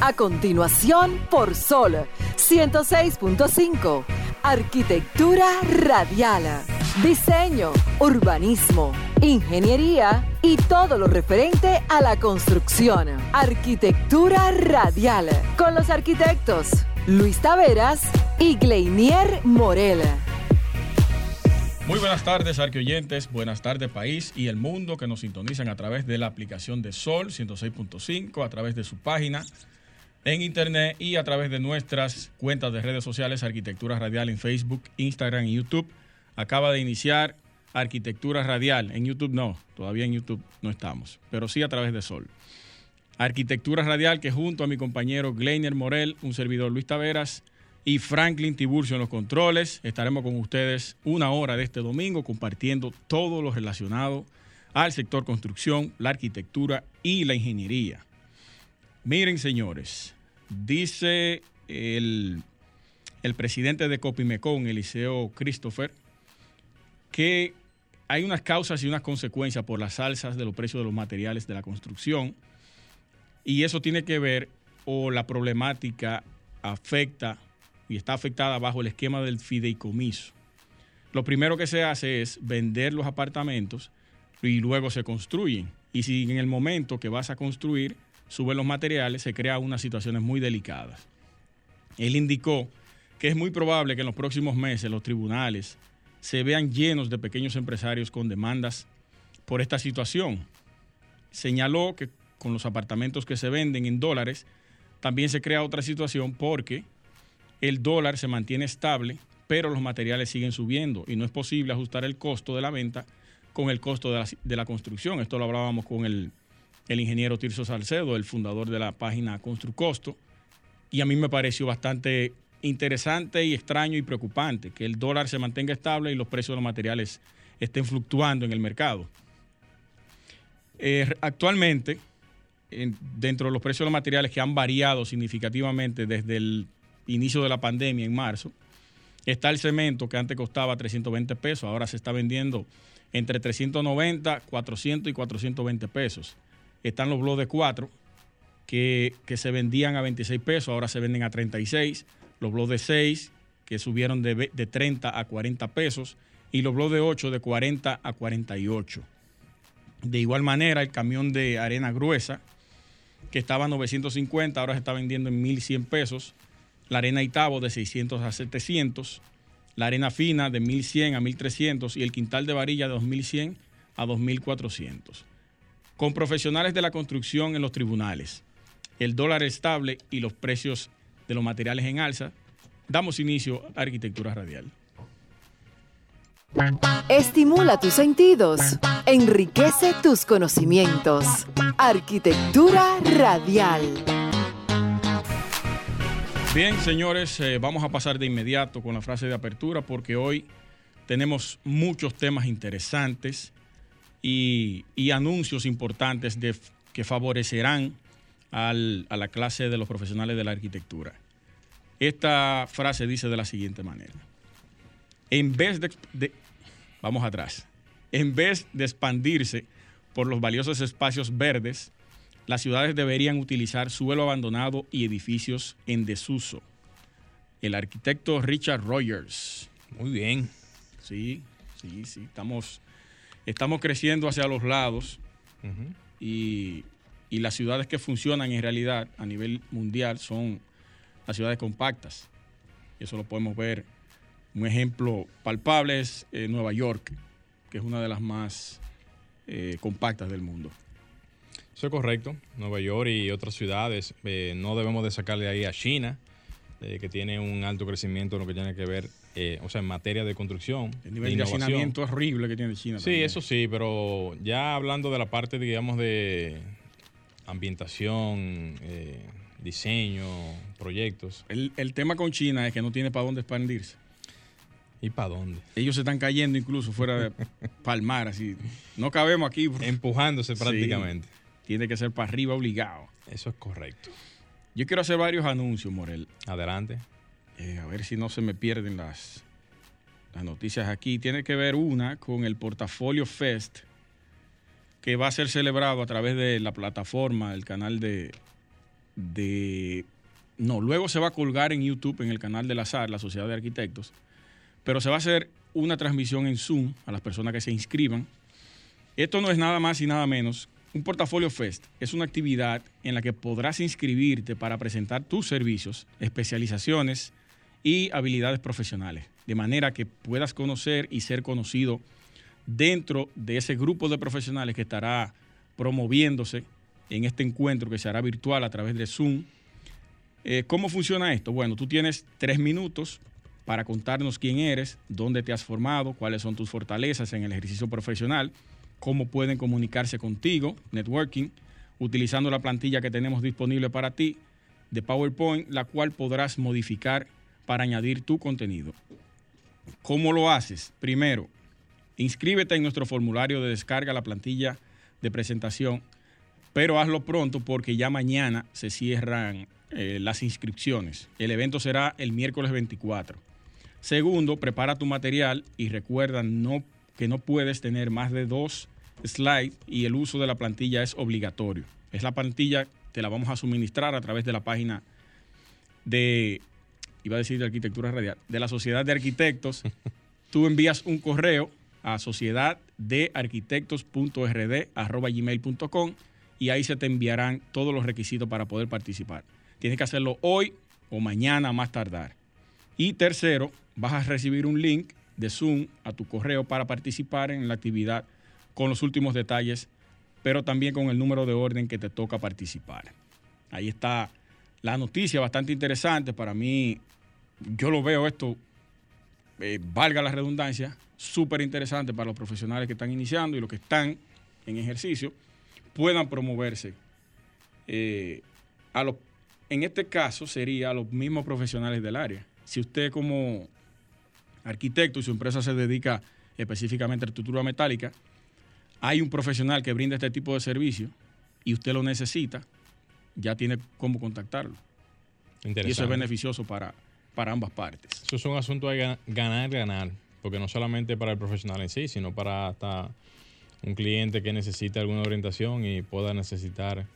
A continuación, por Sol 106.5. Arquitectura radial. Diseño, urbanismo, ingeniería y todo lo referente a la construcción. Arquitectura radial. Con los arquitectos Luis Taveras y Gleinier Morel. Muy buenas tardes, arqueoyentes. Buenas tardes, país y el mundo que nos sintonizan a través de la aplicación de Sol 106.5, a través de su página en internet y a través de nuestras cuentas de redes sociales, Arquitectura Radial en Facebook, Instagram y YouTube. Acaba de iniciar Arquitectura Radial. En YouTube no, todavía en YouTube no estamos, pero sí a través de Sol. Arquitectura Radial que junto a mi compañero Gleiner Morel, un servidor Luis Taveras y Franklin Tiburcio en los controles, estaremos con ustedes una hora de este domingo compartiendo todo lo relacionado al sector construcción, la arquitectura y la ingeniería. Miren, señores, dice el, el presidente de Copimecón, Eliseo Christopher, que hay unas causas y unas consecuencias por las alzas de los precios de los materiales de la construcción y eso tiene que ver o la problemática afecta y está afectada bajo el esquema del fideicomiso. Lo primero que se hace es vender los apartamentos y luego se construyen. Y si en el momento que vas a construir suben los materiales, se crean unas situaciones muy delicadas. Él indicó que es muy probable que en los próximos meses los tribunales se vean llenos de pequeños empresarios con demandas por esta situación. Señaló que con los apartamentos que se venden en dólares, también se crea otra situación porque el dólar se mantiene estable, pero los materiales siguen subiendo y no es posible ajustar el costo de la venta con el costo de la, construcción. Esto lo hablábamos con el, el ingeniero Tirso Salcedo, el fundador de la página Construcosto, y a mí me pareció bastante interesante y extraño y preocupante que el dólar se mantenga estable y los precios de los materiales estén fluctuando en el mercado. Eh, actualmente, dentro de los precios de los materiales que han variado significativamente desde el inicio de la pandemia en marzo, está el cemento que antes costaba 320 pesos, ahora se está vendiendo entre 390, 400 y 420 pesos. Están los bloques de 4 que, que se vendían a 26 pesos, ahora se venden a 36 los blogs de 6 que subieron de, 30 a 40 pesos y los blogs de 8 de 40 a 48. De igual manera, el camión de arena gruesa, que estaba a 950, ahora se está vendiendo en 1100 pesos. La arena Itabo de 600 a 700. La arena fina de 1100 a 1300 y el quintal de varilla de 2100 a 2400. Con profesionales de la construcción en los tribunales, el dólar estable y los precios de los materiales en alza, damos inicio a Arquitectura Radial. Estimula tus sentidos, enriquece tus conocimientos. Arquitectura Radial. Bien, señores, eh, vamos a pasar de inmediato con la frase de apertura porque hoy tenemos muchos temas interesantes y, anuncios importantes de, que favorecerán a la clase de los profesionales de la arquitectura. Esta frase dice de la siguiente manera. En vez de, vamos atrás, en vez de expandirse por los valiosos espacios verdes, las ciudades deberían utilizar suelo abandonado y edificios en desuso. El arquitecto Richard Rogers. Muy bien. Sí, sí, sí. Estamos, estamos creciendo hacia los lados y y las ciudades que funcionan en realidad a nivel mundial son las ciudades compactas. Y eso lo podemos ver. Un ejemplo palpable es eh, Nueva York, que es una de las más eh, compactas del mundo. Eso es correcto. Nueva York y otras ciudades. Eh, no debemos de sacarle ahí a China, que tiene un alto crecimiento en lo que tiene que ver, o sea, en materia de construcción. El nivel de, hacinamiento horrible que tiene China. Sí, eso sí, pero ya hablando de la parte, digamos, de, ambientación, eh, diseño, proyectos. El, tema con China es que no tiene para dónde expandirse. ¿Y para dónde? Ellos se están cayendo incluso fuera de palmar, así. No cabemos aquí. Empujándose prácticamente. tiene que ser para arriba obligado. Eso es correcto. Yo quiero hacer varios anuncios, Morel. Adelante. Eh, a ver si no se me pierden las, noticias aquí. Tiene que ver una con el Portafolio Fest que va a ser celebrado a través de la plataforma, el canal de, de... No, luego se va a colgar en YouTube, en el canal de la SAR, la Sociedad de Arquitectos, pero se va a hacer una transmisión en Zoom a las personas que se inscriban. Esto no es nada más y nada menos. Un portafolio Fest es una actividad en la que podrás inscribirte para presentar tus servicios, especializaciones y habilidades profesionales, de manera que puedas conocer y ser conocido dentro de ese grupo de profesionales que estará promoviéndose en este encuentro que se hará virtual a través de Zoom. Eh, ¿Cómo funciona esto? Bueno, tú tienes tres minutos para contarnos quién eres, dónde te has formado, cuáles son tus fortalezas en el ejercicio profesional, cómo pueden comunicarse contigo, networking, utilizando la plantilla que tenemos disponible para ti de PowerPoint, la cual podrás modificar para añadir tu contenido. ¿Cómo lo haces? Primero, inscríbete en nuestro formulario de descarga, la plantilla de presentación pero hazlo pronto porque ya mañana se cierran eh, las inscripciones. El evento será el miércoles 24. Segundo, prepara tu material y recuerda no, que no puedes tener más de dos slides y el uso de la plantilla es obligatorio. Es la plantilla, te la vamos a suministrar a través de la página de, iba a decir de arquitectura radial, de la Sociedad de Arquitectos. Tú envías un correo a sociedad de gmail.com y ahí se te enviarán todos los requisitos para poder participar. Tienes que hacerlo hoy o mañana más tardar. Y tercero, vas a recibir un link de Zoom a tu correo para participar en la actividad con los últimos detalles, pero también con el número de orden que te toca participar. Ahí está la noticia bastante interesante. Para mí, yo lo veo esto, eh, valga la redundancia, súper interesante para los profesionales que están iniciando y los que están en ejercicio puedan promoverse. Eh, a los, en este caso sería a los mismos profesionales del área. Si usted como arquitecto y su empresa se dedica específicamente a estructura metálica, hay un profesional que brinda este tipo de servicio y usted lo necesita, ya tiene cómo contactarlo. Y eso es beneficioso para, para ambas partes. Eso es un asunto de ganar, ganar, porque no solamente para el profesional en sí, sino para hasta un cliente que necesita alguna orientación y pueda necesitar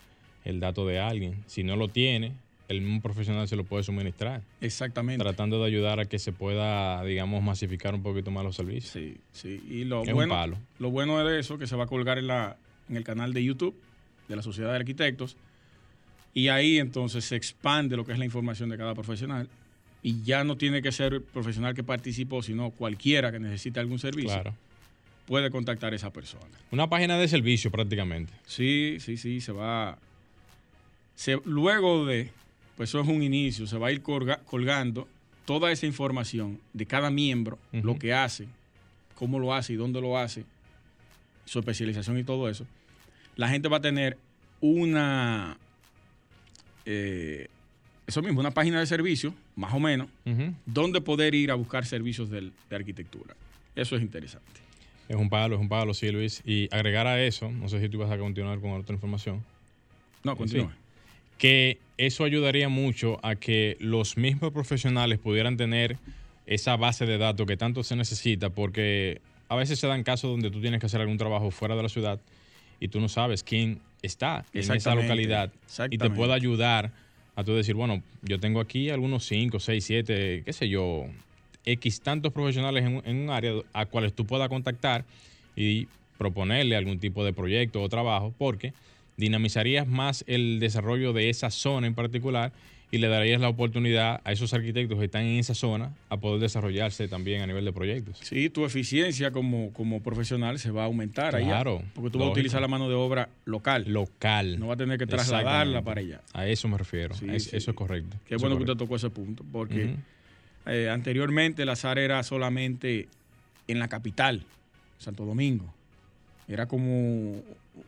el dato de alguien. Si no lo tiene, el mismo profesional se lo puede suministrar. Exactamente. Tratando de ayudar a que se pueda, digamos, masificar un poquito más los servicios. Sí, sí. Y lo, bueno, lo bueno de eso que se va a colgar en, la, en el canal de YouTube de la Sociedad de Arquitectos. Y ahí entonces se expande lo que es la información de cada profesional. Y ya no tiene que ser el profesional que participó, sino cualquiera que necesite algún servicio. Claro puede contactar a esa persona. Una página de servicio prácticamente. Sí, sí, sí, se va. luego de, pues eso es un inicio, se va a ir colgando toda esa información de cada miembro, lo que hace, cómo lo hace y dónde lo hace, su especialización y todo eso. La gente va a tener una, eh, eso mismo, una página de servicio, más o menos, donde poder ir a buscar servicios de arquitectura. Eso es interesante. Es un palo, es un palo, sí, Luis. Y agregar a eso, no sé si tú vas a continuar con otra información. No, continúa. que eso ayudaría mucho a que los mismos profesionales pudieran tener esa base de datos que tanto se necesita, porque a veces se dan casos donde tú tienes que hacer algún trabajo fuera de la ciudad y tú no sabes quién está en esa localidad y te puede ayudar tú decir, bueno, yo tengo aquí algunos 5, 6, 7, qué sé yo, X tantos profesionales en, un área a cuales tú puedas contactar y proponerle algún tipo de proyecto o trabajo, porque dinamizarías más el desarrollo de esa zona en particular y le darías la oportunidad a esos arquitectos que están en esa zona a poder desarrollarse también a nivel de proyectos. Sí, tu eficiencia como, como profesional se va a aumentar claro, porque tú vas a utilizar la mano de obra local. Local. No va a tener que trasladarla para allá. A eso me refiero. Eso es correcto. Qué bueno que usted tocó ese punto, porque... Eh, anteriormente la SAR era solamente en la capital, Santo Domingo. Era como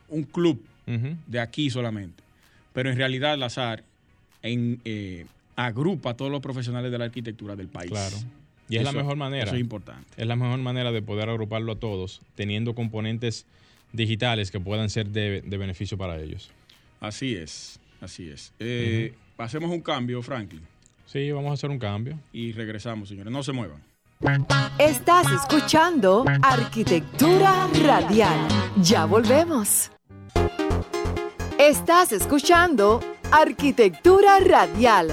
un club de aquí solamente. Pero en realidad la SAR eh, agrupa a todos los profesionales de la arquitectura del país. Claro. Y es la mejor manera. Eso es importante. Es la mejor manera de poder agruparlo a todos, teniendo componentes digitales que puedan ser de, beneficio para ellos. Así es, así es. Eh, hacemos un cambio, Franklin. Sí, vamos a hacer un cambio. Y regresamos, señores. No se muevan. Estás escuchando Arquitectura Radial. Ya volvemos. Estás escuchando Arquitectura Radial.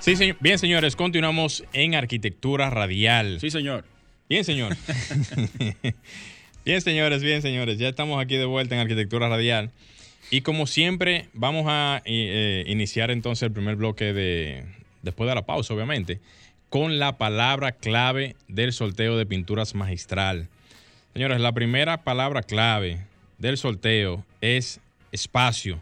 Sí, señor. Bien, señores, continuamos en Arquitectura Radial. Sí, señor. Bien, señor. bien, señores, bien, señores. Ya estamos aquí de vuelta en Arquitectura Radial. Y como siempre, vamos a eh, iniciar entonces el primer bloque de, después de la pausa, obviamente, con la palabra clave del sorteo de pinturas magistral. Señores, la primera palabra clave del sorteo es espacio.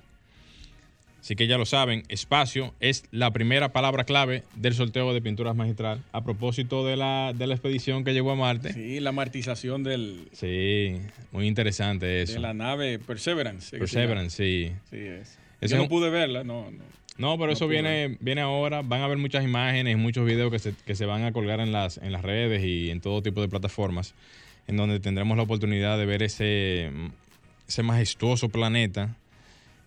Así que ya lo saben, espacio es la primera palabra clave del sorteo de pinturas magistral. A propósito de la, de la expedición que llegó a Marte. Sí, la martización del. Sí, muy interesante eso. De la nave Perseverance. Perseverance, sí. Sí, es. Yo no pude verla, no. No, pero eso viene, viene ahora. Van a ver muchas imágenes, muchos videos que se, que se van a colgar en las, en las redes y en todo tipo de plataformas, en donde tendremos la oportunidad de ver ese, ese majestuoso planeta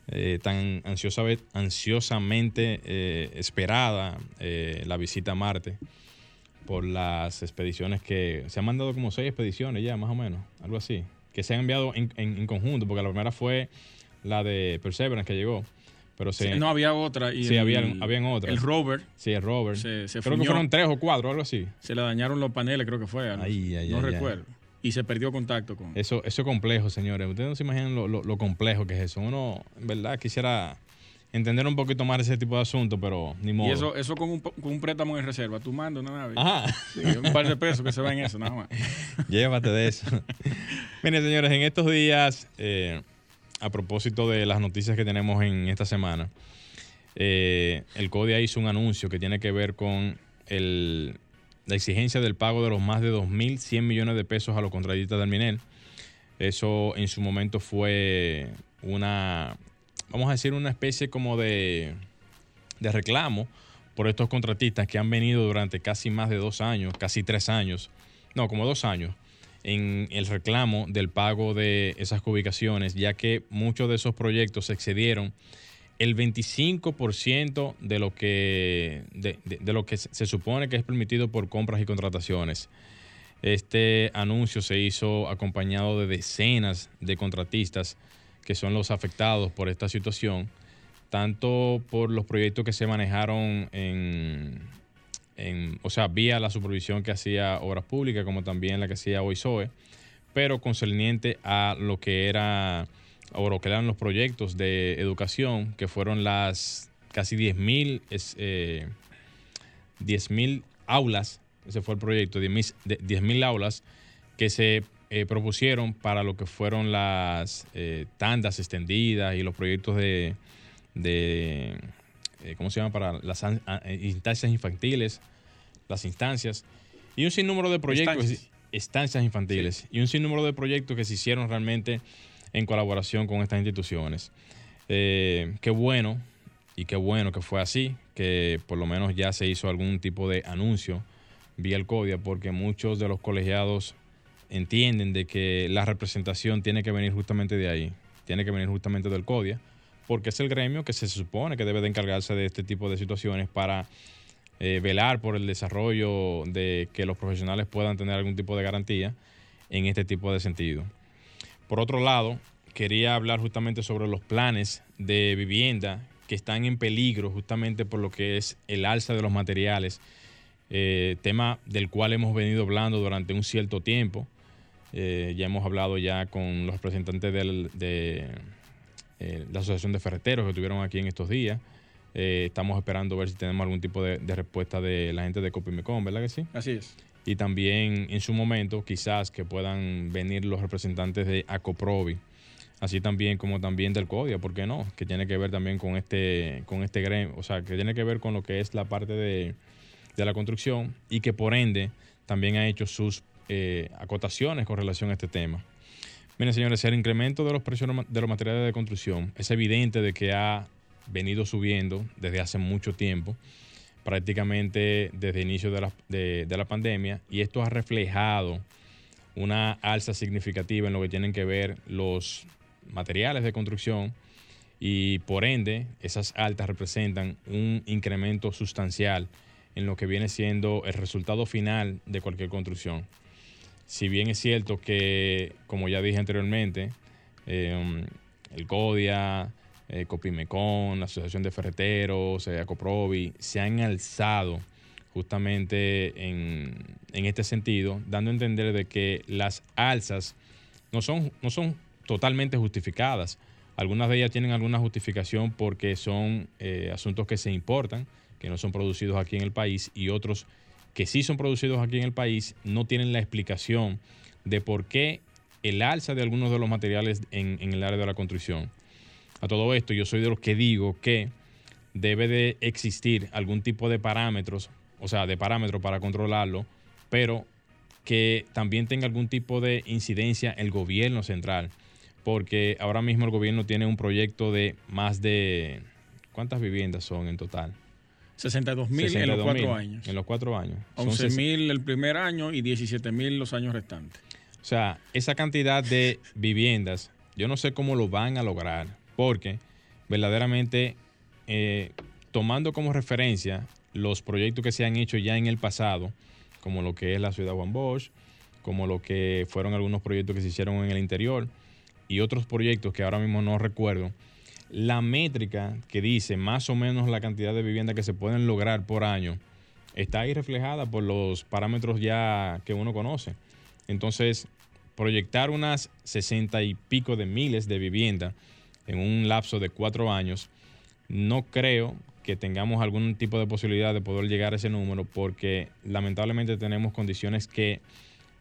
eh, tan ansiosa, ansiosamente eh, esperada eh, la visita a Marte por las expediciones que se han mandado como seis expediciones ya, más o menos, algo así, que se han enviado en, conjunto, porque la primera fue la de Perseverance que llegó. Pero se, no había otra. Y sí, habían, otras. El rover. Sí, el rover. creo que fueron tres o cuatro, algo así. Se le dañaron los paneles, creo que fue. no recuerdo y se perdió contacto con. Eso, eso es complejo, señores. Ustedes no se imaginan lo, complejo que es eso. Uno, en verdad, quisiera entender un poquito más ese tipo de asuntos, pero ni modo. Y eso, eso con, un, con un préstamo en reserva, tú mandas una nave. Ajá. un par de pesos que se va en eso, nada más. Llévate de eso. Miren, señores, en estos días, eh, a propósito de las noticias que tenemos en esta semana, eh, el CODIA hizo un anuncio que tiene que ver con el, la exigencia del pago de los más de 2.100 millones de pesos a los contratistas del Minel. Eso en su momento fue una, vamos a decir, una especie como de, de reclamo por estos contratistas que han venido durante casi más de dos años, casi tres años, no, como dos años, en el reclamo del pago de esas ubicaciones, ya que muchos de esos proyectos se excedieron el 25% de lo, que, de, lo que se supone que es permitido por compras y contrataciones. Este anuncio se hizo acompañado de decenas de contratistas que son los afectados por esta situación, tanto por los proyectos que se manejaron en, o sea, vía la supervisión que hacía Obras Públicas, como también la que hacía OISOE, pero concerniente a lo que era o lo que eran los proyectos de educación, que fueron las casi 10.000 eh, aulas, ese fue el proyecto, 10.000 aulas que se eh, propusieron para lo que fueron las eh, tandas extendidas y los proyectos de, de eh, ¿cómo se llama? Para las instancias infantiles, las instancias, y un sinnúmero de proyectos, estancias, infantiles, y un sinnúmero de proyectos que se hicieron realmente en colaboración con estas instituciones. Eh, qué bueno y qué bueno que fue así, que por lo menos ya se hizo algún tipo de anuncio vía el CODIA, porque muchos de los colegiados entienden de que la representación tiene que venir justamente de ahí, tiene que venir justamente del CODIA, porque es el gremio que se supone que debe de encargarse de este tipo de situaciones para eh, velar por el desarrollo de que los profesionales puedan tener algún tipo de garantía en este tipo de sentido. Por otro lado, quería hablar justamente sobre los planes de vivienda que están en peligro justamente por lo que es el alza de los materiales, eh, tema del cual hemos venido hablando durante un cierto tiempo. Eh, ya hemos hablado ya con los representantes de eh, la Asociación de Ferreteros que estuvieron aquí en estos días. estamos esperando ver si tenemos algún tipo de, de, respuesta de la gente de Copimecon, ¿verdad que sí? Así es y también en su momento quizás que puedan venir los representantes de Acoprovi, así también como también del CODIA, ¿por qué no? Que tiene que ver también con este, con este gremio, o sea, que tiene que ver con lo que es la parte de, la construcción y que por ende también ha hecho sus eh, acotaciones con relación a este tema. Miren, señores, el incremento de los precios de los materiales de construcción es evidente de que ha venido subiendo desde hace mucho tiempo prácticamente desde el inicio de la, de, la pandemia y esto ha reflejado una alza significativa en lo que tienen que ver los materiales de construcción y por ende esas altas representan un incremento sustancial en lo que viene siendo el resultado final de cualquier construcción. Si bien es cierto que, como ya dije anteriormente, eh, el CODIA, eh, Copimecon, la Asociación de Ferreteros, eh, Acoprovi, se han alzado justamente en, en, este sentido, dando a entender de que las alzas no son, no son totalmente justificadas. Algunas de ellas tienen alguna justificación porque son eh, asuntos que se importan, que no son producidos aquí en el país, y otros que sí son producidos aquí en el país no tienen la explicación de por qué el alza de algunos de los materiales en, en el área de la construcción. A todo esto, yo soy de los que digo que debe de existir algún tipo de parámetros, o sea, de parámetros para controlarlo, pero que también tenga algún tipo de incidencia el gobierno central, porque ahora mismo el gobierno tiene un proyecto de más de, ¿cuántas viviendas son en total? 62 mil en los cuatro años. En los cuatro años. 11 mil el primer año y 17 mil los años restantes. O sea, esa cantidad de viviendas, yo no sé cómo lo van a lograr, porque verdaderamente, eh, tomando como referencia los proyectos que se han hecho ya en el pasado, como lo que es la ciudad Juan Bosch, como lo que fueron algunos proyectos que se hicieron en el interior y otros proyectos que ahora mismo no recuerdo, la métrica que dice más o menos la cantidad de viviendas que se pueden lograr por año está ahí reflejada por los parámetros ya que uno conoce. Entonces, proyectar unas sesenta y pico de miles de viviendas en un lapso de cuatro años, no creo que tengamos algún tipo de posibilidad de poder llegar a ese número porque lamentablemente tenemos condiciones que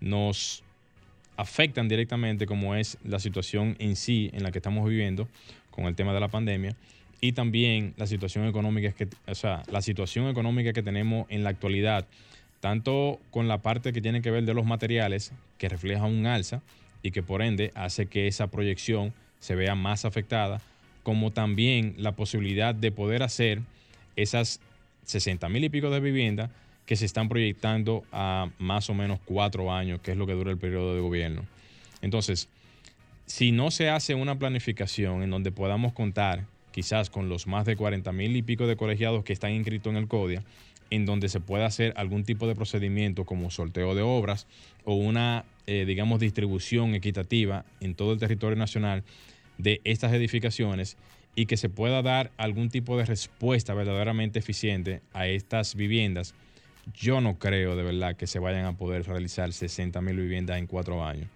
nos afectan directamente como es la situación en sí en la que estamos viviendo con el tema de la pandemia y también la situación económica que, o sea, la situación económica que tenemos en la actualidad, tanto con la parte que tiene que ver de los materiales, que refleja un alza y que por ende hace que esa proyección se vea más afectada, como también la posibilidad de poder hacer esas 60 mil y pico de viviendas que se están proyectando a más o menos cuatro años, que es lo que dura el periodo de gobierno. Entonces, si no se hace una planificación en donde podamos contar quizás con los más de 40 mil y pico de colegiados que están inscritos en el CODIA, en donde se pueda hacer algún tipo de procedimiento como sorteo de obras o una, eh, digamos, distribución equitativa en todo el territorio nacional de estas edificaciones y que se pueda dar algún tipo de respuesta verdaderamente eficiente a estas viviendas, yo no creo de verdad que se vayan a poder realizar 60 mil viviendas en cuatro años.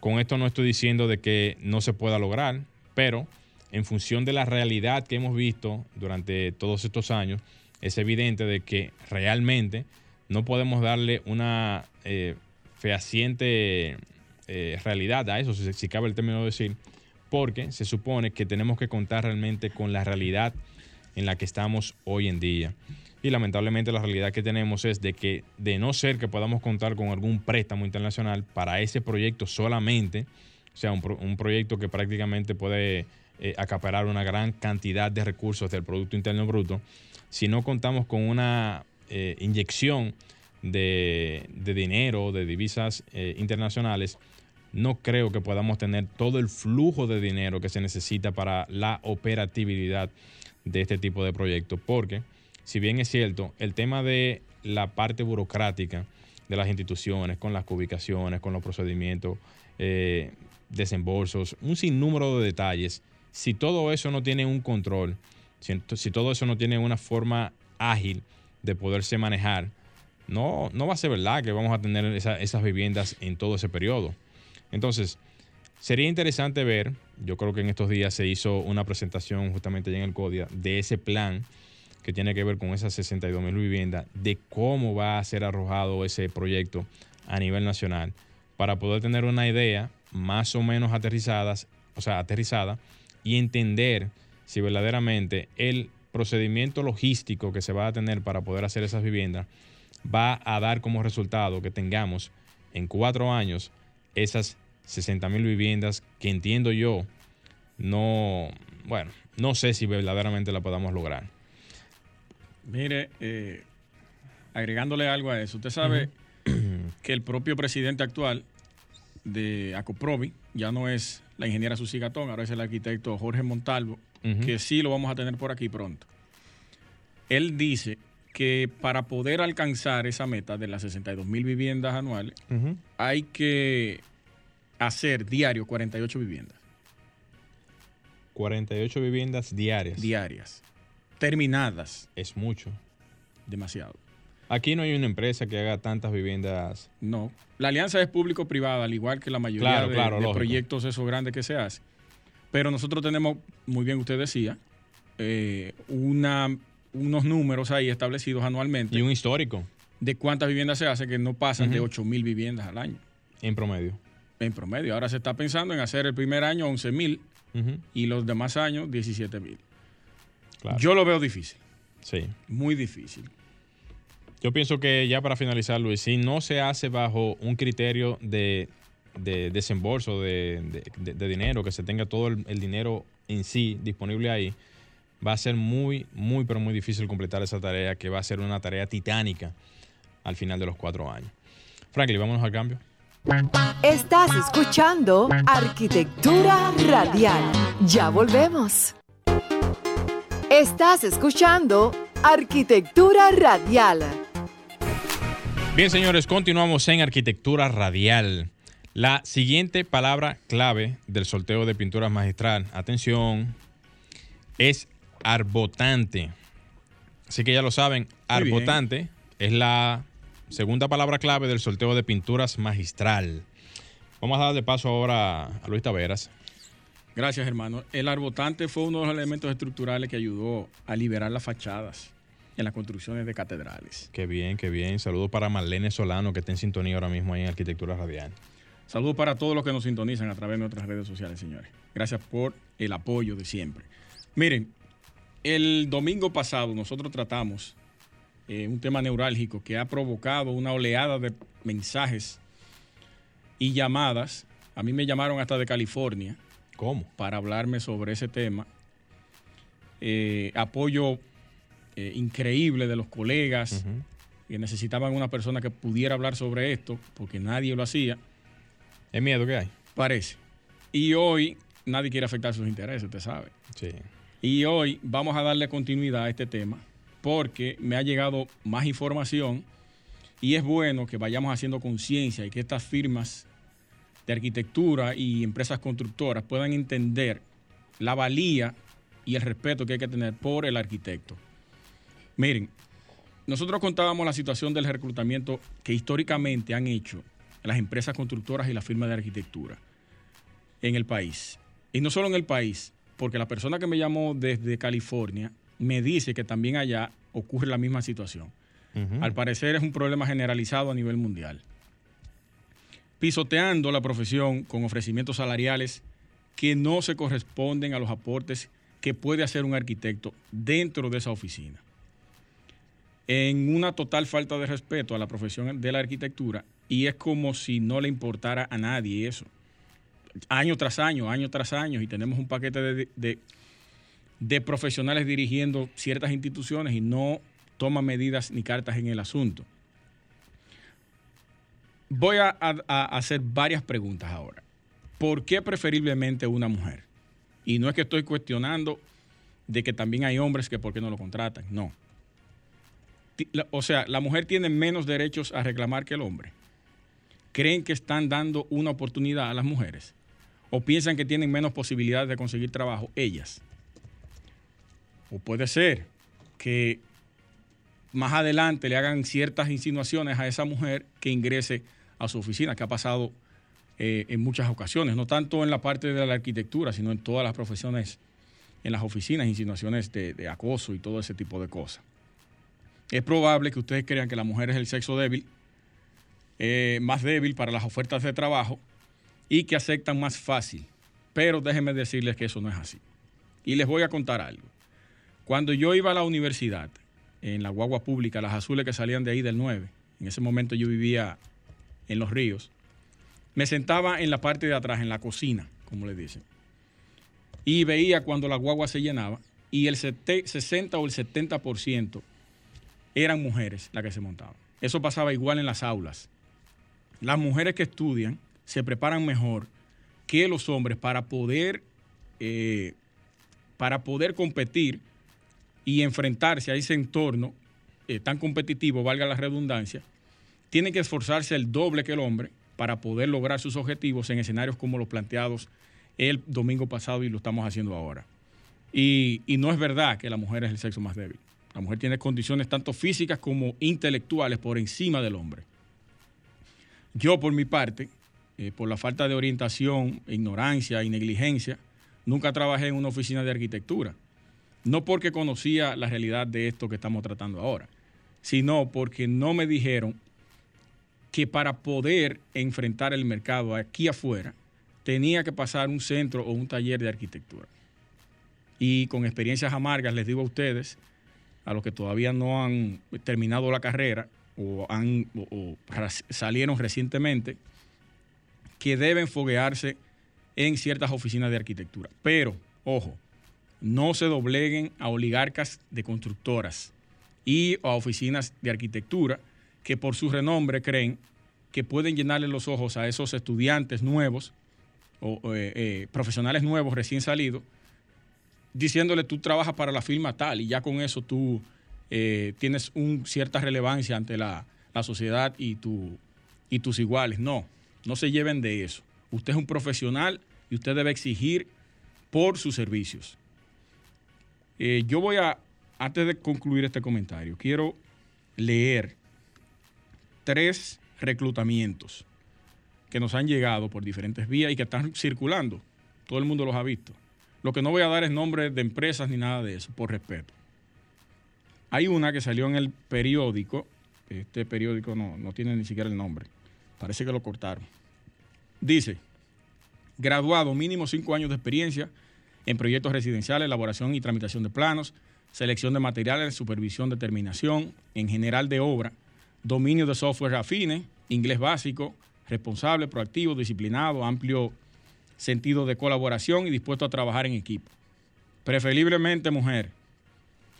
Con esto no estoy diciendo de que no se pueda lograr, pero en función de la realidad que hemos visto durante todos estos años, es evidente de que realmente no podemos darle una eh, fehaciente eh, realidad a eso, si, cabe el término de decir, porque se supone que tenemos que contar realmente con la realidad en la que estamos hoy en día. Y lamentablemente la realidad que tenemos es de que de no ser que podamos contar con algún préstamo internacional para ese proyecto solamente, o sea, un, proyecto que prácticamente puede eh, acaparar una gran cantidad de recursos del Producto Interno Bruto, si no contamos con una eh, inyección de, dinero, de divisas eh, internacionales, no creo que podamos tener todo el flujo de dinero que se necesita para la operatividad de este tipo de proyectos. Porque, si bien es cierto, el tema de la parte burocrática de las instituciones, con las ubicaciones, con los procedimientos, eh, desembolsos, un sinnúmero de detalles, si todo eso no tiene un control, si, todo eso no tiene una forma ágil de poderse manejar, no, no va a ser verdad que vamos a tener esas viviendas en todo ese periodo. Entonces, sería interesante ver, yo creo que en estos días se hizo una presentación justamente allá en el CODIA de ese plan que tiene que ver con esas 62 mil viviendas, de cómo va a ser arrojado ese proyecto a nivel nacional, para poder tener una idea más o menos aterrizadas, o sea, aterrizada, y entender si verdaderamente el procedimiento logístico que se va a tener para poder hacer esas viviendas va a dar como resultado que tengamos en cuatro años esas 60 mil viviendas que entiendo yo no, bueno, no sé si verdaderamente la podamos lograr. Mire, eh, agregándole algo a eso, usted sabe que el propio presidente actual de Acoprovi ya no es la ingeniera Susi Gatón, ahora es el arquitecto Jorge Montalvo, que sí lo vamos a tener por aquí pronto. Él dice que para poder alcanzar esa meta de las 62 mil viviendas anuales, hay que hacer diario 48 viviendas. 48 viviendas diarias. diarias. Terminadas. Es mucho. Demasiado. Aquí no hay una empresa que haga tantas viviendas. No. La alianza es público-privada, al igual que la mayoría Claro, de, claro, de proyectos esos grandes que se hacen. Pero nosotros tenemos, muy bien usted decía, eh, una, unos números ahí establecidos anualmente Y un histórico de cuántas viviendas se hacen que no pasan de Ujú. 8 mil viviendas al año, en promedio. En promedio. Ahora se está pensando en hacer el primer año 11 mil y los demás años 17 mil. claro. Yo lo veo difícil, sí. muy difícil. Yo pienso que ya para finalizar, Luis, si no se hace bajo un criterio de, de desembolso de, de- de- de dinero, que se tenga todo el, el dinero en sí disponible ahí, va a ser muy, muy, pero muy difícil completar esa tarea, que va a ser una tarea titánica al final de los cuatro años. Franklin, vámonos al cambio. Estás escuchando Arquitectura Radial. Ya volvemos. Estás escuchando Arquitectura Radial. Bien, señores, continuamos en arquitectura radial. La siguiente palabra clave del sorteo de pinturas magistral, atención, es arbotante. Así que ya lo saben, arbotante es la segunda palabra clave del sorteo de pinturas magistral. Vamos a darle paso ahora a Luis Taveras. Gracias, hermano. El arbotante fue uno de los elementos estructurales que ayudó a liberar las fachadas en las construcciones de catedrales. Qué bien, qué bien. Saludos para Marlene Solano, que está en sintonía ahora mismo ahí en Arquitectura Radial. Saludos para todos los que nos sintonizan a través de nuestras redes sociales, señores. Gracias por el apoyo de siempre. Miren, el domingo pasado nosotros tratamos eh, un tema neurálgico que ha provocado una oleada de mensajes y llamadas. A mí me llamaron hasta de California ¿Cómo? para hablarme sobre ese tema. Eh, apoyo eh, increíble de los colegas que necesitaban una persona que pudiera hablar sobre esto, porque nadie lo hacía, ¿Es miedo que hay? parece. Y hoy nadie quiere afectar sus intereses, usted sabe. Sí. Y hoy vamos a darle continuidad a este tema, porque me ha llegado más información y es bueno que vayamos haciendo conciencia y que estas firmas de arquitectura y empresas constructoras puedan entender la valía y el respeto que hay que tener por el arquitecto. Miren, nosotros contábamos la situación del reclutamiento que históricamente han hecho las empresas constructoras y las firmas de arquitectura en el país. Y no solo en el país, porque la persona que me llamó desde California me dice que también allá ocurre la misma situación. Al parecer es un problema generalizado a nivel mundial. Pisoteando la profesión con ofrecimientos salariales que no se corresponden a los aportes que puede hacer un arquitecto dentro de esa oficina. En una total falta de respeto a la profesión de la arquitectura y es como si no le importara a nadie eso. Año tras año, año tras año y tenemos un paquete de, de- de profesionales dirigiendo ciertas instituciones y no toma medidas ni cartas en el asunto. Voy a, a- hacer varias preguntas ahora. ¿Por qué preferiblemente una mujer? Y no es que estoy cuestionando de que también hay hombres que por qué no lo contratan, no. O sea, la mujer tiene menos derechos a reclamar que el hombre. ¿Creen que están dando una oportunidad a las mujeres? ¿O piensan que tienen menos posibilidades de conseguir trabajo ellas? O puede ser que más adelante le hagan ciertas insinuaciones a esa mujer que ingrese a su oficina, que ha pasado eh, en muchas ocasiones, no tanto en la parte de la arquitectura, sino en todas las profesiones, en las oficinas, insinuaciones de, acoso y todo ese tipo de cosas. Es probable que ustedes crean que la mujer es el sexo débil, eh, más débil para las ofertas de trabajo y que aceptan más fácil. Pero déjenme decirles que eso no es así. Y les voy a contar algo. Cuando yo iba a la universidad, en la guagua pública, las azules que salían de ahí del 9, en ese momento yo vivía en Los Ríos, me sentaba en la parte de atrás, en la cocina, como le dicen, y veía cuando la guagua se llenaba y el sete- 60 o el 70% eran mujeres las que se montaban. Eso pasaba igual en las aulas. Las mujeres que estudian se preparan mejor que los hombres para poder, eh, para poder competir y enfrentarse a ese entorno eh, tan competitivo, valga la redundancia, tienen que esforzarse el doble que el hombre para poder lograr sus objetivos en escenarios como los planteados el domingo pasado y lo estamos haciendo ahora. Y, y no es verdad que la mujer es el sexo más débil. La mujer tiene condiciones tanto físicas como intelectuales por encima del hombre. Yo, por mi parte, eh, por la falta de orientación, ignorancia y negligencia, nunca trabajé en una oficina de arquitectura. No porque conocía la realidad de esto que estamos tratando ahora, sino porque no me dijeron que para poder enfrentar el mercado aquí afuera, tenía que pasar un centro o un taller de arquitectura. Y con experiencias amargas les digo a ustedes, a los que todavía no han terminado la carrera o, han, salieron recientemente, que deben foguearse en ciertas oficinas de arquitectura. Pero, ojo, no se dobleguen a oligarcas de constructoras y a oficinas de arquitectura que por su renombre creen que pueden llenarle los ojos a esos estudiantes nuevos o eh, eh, profesionales nuevos recién salidos, diciéndole tú trabajas para la firma tal y ya con eso tú eh, tienes un, cierta relevancia ante la, la sociedad y, tu, y tus iguales. No, no se lleven de eso. Usted es un profesional y usted debe exigir por sus servicios. Eh, yo voy a, antes de concluir este comentario, quiero leer tres reclutamientos que nos han llegado por diferentes vías y que están circulando. Todo el mundo los ha visto. Lo que no voy a dar es nombre de empresas ni nada de eso, por respeto. Hay una que salió en el periódico, este periódico no, no tiene ni siquiera el nombre, Parece que lo cortaron. Dice, graduado mínimo cinco años de experiencia en proyectos residenciales, elaboración y tramitación de planos, selección de materiales, supervisión, determinación, en general de obra, dominio de software afines, inglés básico, responsable, proactivo, disciplinado, amplio sentido de colaboración y dispuesto a trabajar en equipo. Preferiblemente mujer.